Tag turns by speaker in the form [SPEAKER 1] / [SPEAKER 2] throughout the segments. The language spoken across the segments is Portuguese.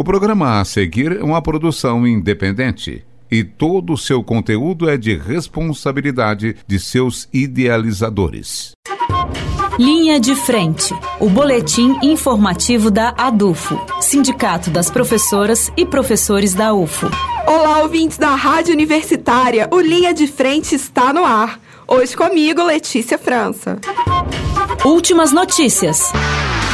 [SPEAKER 1] O programa a seguir é uma produção independente e todo o seu conteúdo é de responsabilidade de seus idealizadores.
[SPEAKER 2] Linha de Frente, o boletim informativo da ADUFO, Sindicato das Professoras e Professores da UFO.
[SPEAKER 3] Olá, ouvintes da Rádio Universitária, o Linha de Frente está no ar. Hoje comigo, Letícia França.
[SPEAKER 2] Últimas notícias.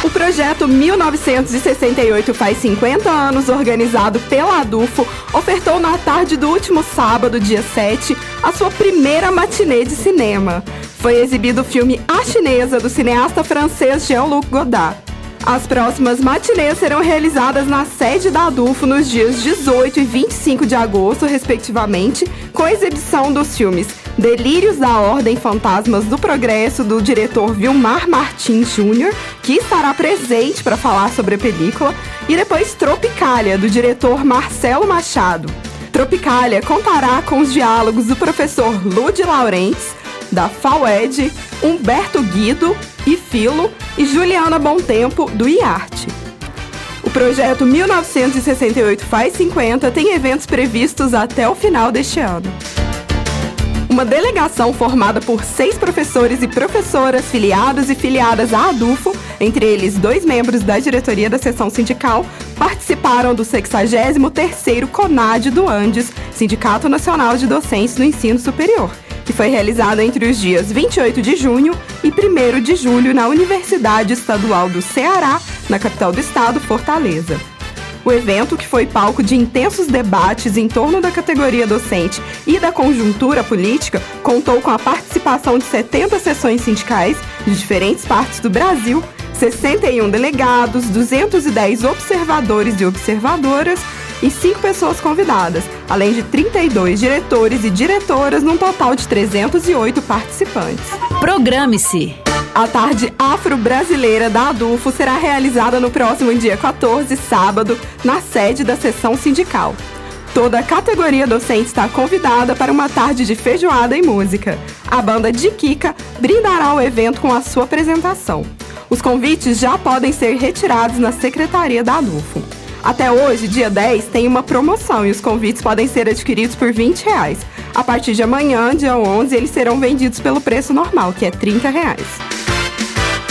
[SPEAKER 3] O projeto 1968 faz 50 anos, organizado pela ADUFO, ofertou na tarde do último sábado, dia 7, a sua primeira matinê de cinema. Foi exibido o filme A Chinesa, do cineasta francês Jean-Luc Godard. As próximas matinês serão realizadas na sede da Adufo nos dias 18 e 25 de agosto, respectivamente, com exibição dos filmes Delírios da Ordem Fantasmas do Progresso, do diretor Vilmar Martins Jr., que estará presente para falar sobre a película, e depois Tropicália, do diretor Marcelo Machado. Tropicália contará com os diálogos do professor Lud Laurentes, da FAUED, Humberto Guido e Filo e Juliana Tempo do IARTE. O projeto 1968 faz 50 tem eventos previstos até o final deste ano. Uma delegação formada por seis professores e professoras filiados e filiadas à ADUFO, entre eles dois membros da diretoria da seção sindical, participaram do 63º CONAD do Andes, Sindicato Nacional de Docentes do Ensino Superior, que foi realizado entre os dias 28 de junho e 1 de julho na Universidade Estadual do Ceará, na capital do estado, Fortaleza. O evento, que foi palco de intensos debates em torno da categoria docente e da conjuntura política, contou com a participação de 70 sessões sindicais de diferentes partes do Brasil, 61 delegados, 210 observadores e observadoras e 5 pessoas convidadas, além de 32 diretores e diretoras, num total de 308 participantes.
[SPEAKER 2] Programe-se!
[SPEAKER 3] A tarde afro-brasileira da Adufo será realizada no próximo dia 14, sábado, na sede da seção sindical. Toda a categoria docente está convidada para uma tarde de feijoada e música. A banda de Kika brindará o evento com a sua apresentação. Os convites já podem ser retirados na secretaria da Adufo. Até hoje, dia 10, tem uma promoção e os convites podem ser adquiridos por 20 reais. A partir de amanhã, dia 11, eles serão vendidos pelo preço normal, que é 30 reais.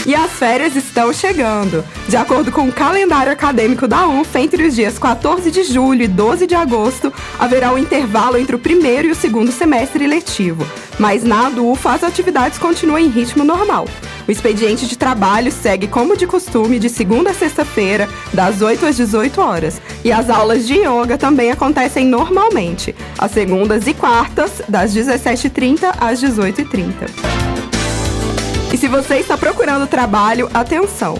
[SPEAKER 3] E as férias estão chegando. De acordo com o calendário acadêmico da UF, entre os dias 14 de julho e 12 de agosto, haverá um intervalo entre o primeiro e o segundo semestre letivo. Mas na UFA, as atividades continuam em ritmo normal. O expediente de trabalho segue como de costume de segunda a sexta-feira, das 8 às 18 horas. E as aulas de yoga também acontecem normalmente, às segundas e quartas, das 17h30 às 18h30. E se você está procurando trabalho, atenção!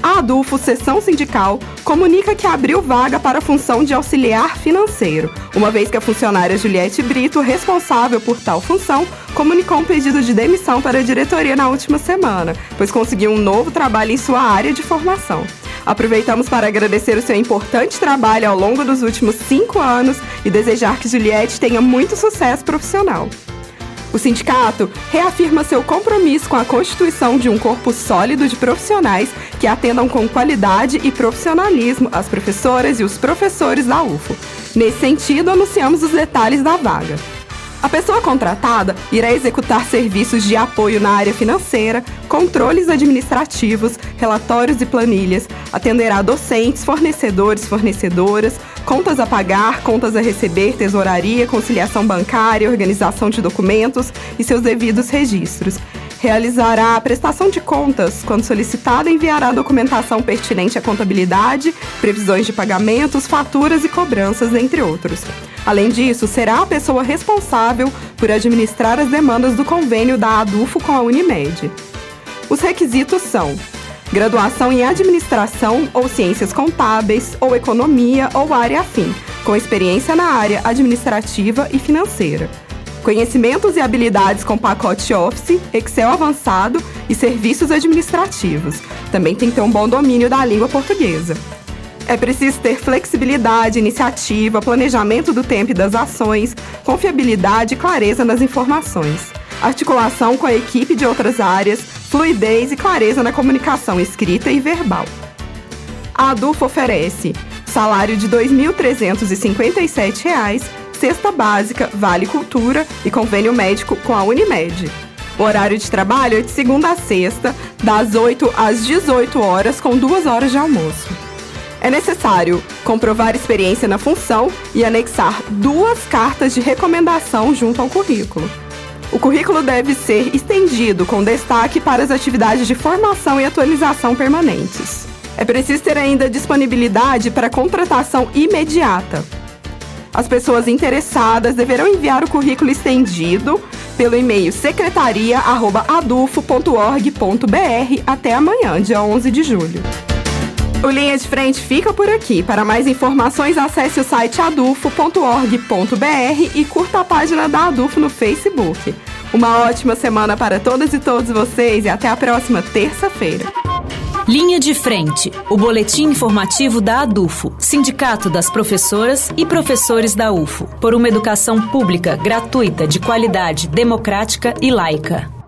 [SPEAKER 3] A Adulfo Seção Sindical comunica que abriu vaga para a função de auxiliar financeiro, uma vez que a funcionária Juliette Brito, responsável por tal função, comunicou um pedido de demissão para a diretoria na última semana, pois conseguiu um novo trabalho em sua área de formação. Aproveitamos para agradecer o seu importante trabalho ao longo dos últimos cinco anos e desejar que Juliette tenha muito sucesso profissional. O sindicato reafirma seu compromisso com a constituição de um corpo sólido de profissionais que atendam com qualidade e profissionalismo as professoras e os professores da UFO. Nesse sentido, anunciamos os detalhes da vaga. A pessoa contratada irá executar serviços de apoio na área financeira, controles administrativos, relatórios e planilhas, atenderá docentes, fornecedores, fornecedoras, contas a pagar, contas a receber, tesouraria, conciliação bancária, organização de documentos e seus devidos registros. Realizará a prestação de contas. Quando solicitada, enviará documentação pertinente à contabilidade, previsões de pagamentos, faturas e cobranças, entre outros. Além disso, será a pessoa responsável por administrar as demandas do convênio da ADUFO com a Unimed. Os requisitos são graduação em administração ou ciências contábeis, ou economia ou área afim, com experiência na área administrativa e financeira. Conhecimentos e habilidades com pacote Office, Excel avançado e serviços administrativos. Também tem que ter um bom domínio da língua portuguesa. É preciso ter flexibilidade, iniciativa, planejamento do tempo e das ações, confiabilidade e clareza nas informações, articulação com a equipe de outras áreas, fluidez e clareza na comunicação escrita e verbal. A ADUF oferece salário de R$ 2.357, cesta básica, vale cultura e convênio médico com a Unimed. O horário de trabalho é de segunda a sexta, das 8 às 18 horas, com duas horas de almoço. É necessário comprovar experiência na função e anexar duas cartas de recomendação junto ao currículo. O currículo deve ser estendido com destaque para as atividades de formação e atualização permanentes. É preciso ter ainda disponibilidade para contratação imediata. As pessoas interessadas deverão enviar o currículo estendido pelo e-mail secretaria@adufo.org.br até amanhã, dia 11 de julho. O Linha de Frente fica por aqui. Para mais informações, acesse o site adufo.org.br e curta a página da Adufo no Facebook. Uma ótima semana para todas e todos vocês e até a próxima terça-feira.
[SPEAKER 2] Linha de Frente, o boletim informativo da ADUFO, Sindicato das Professoras e Professores da UFO, por uma educação pública, gratuita, de qualidade, democrática e laica.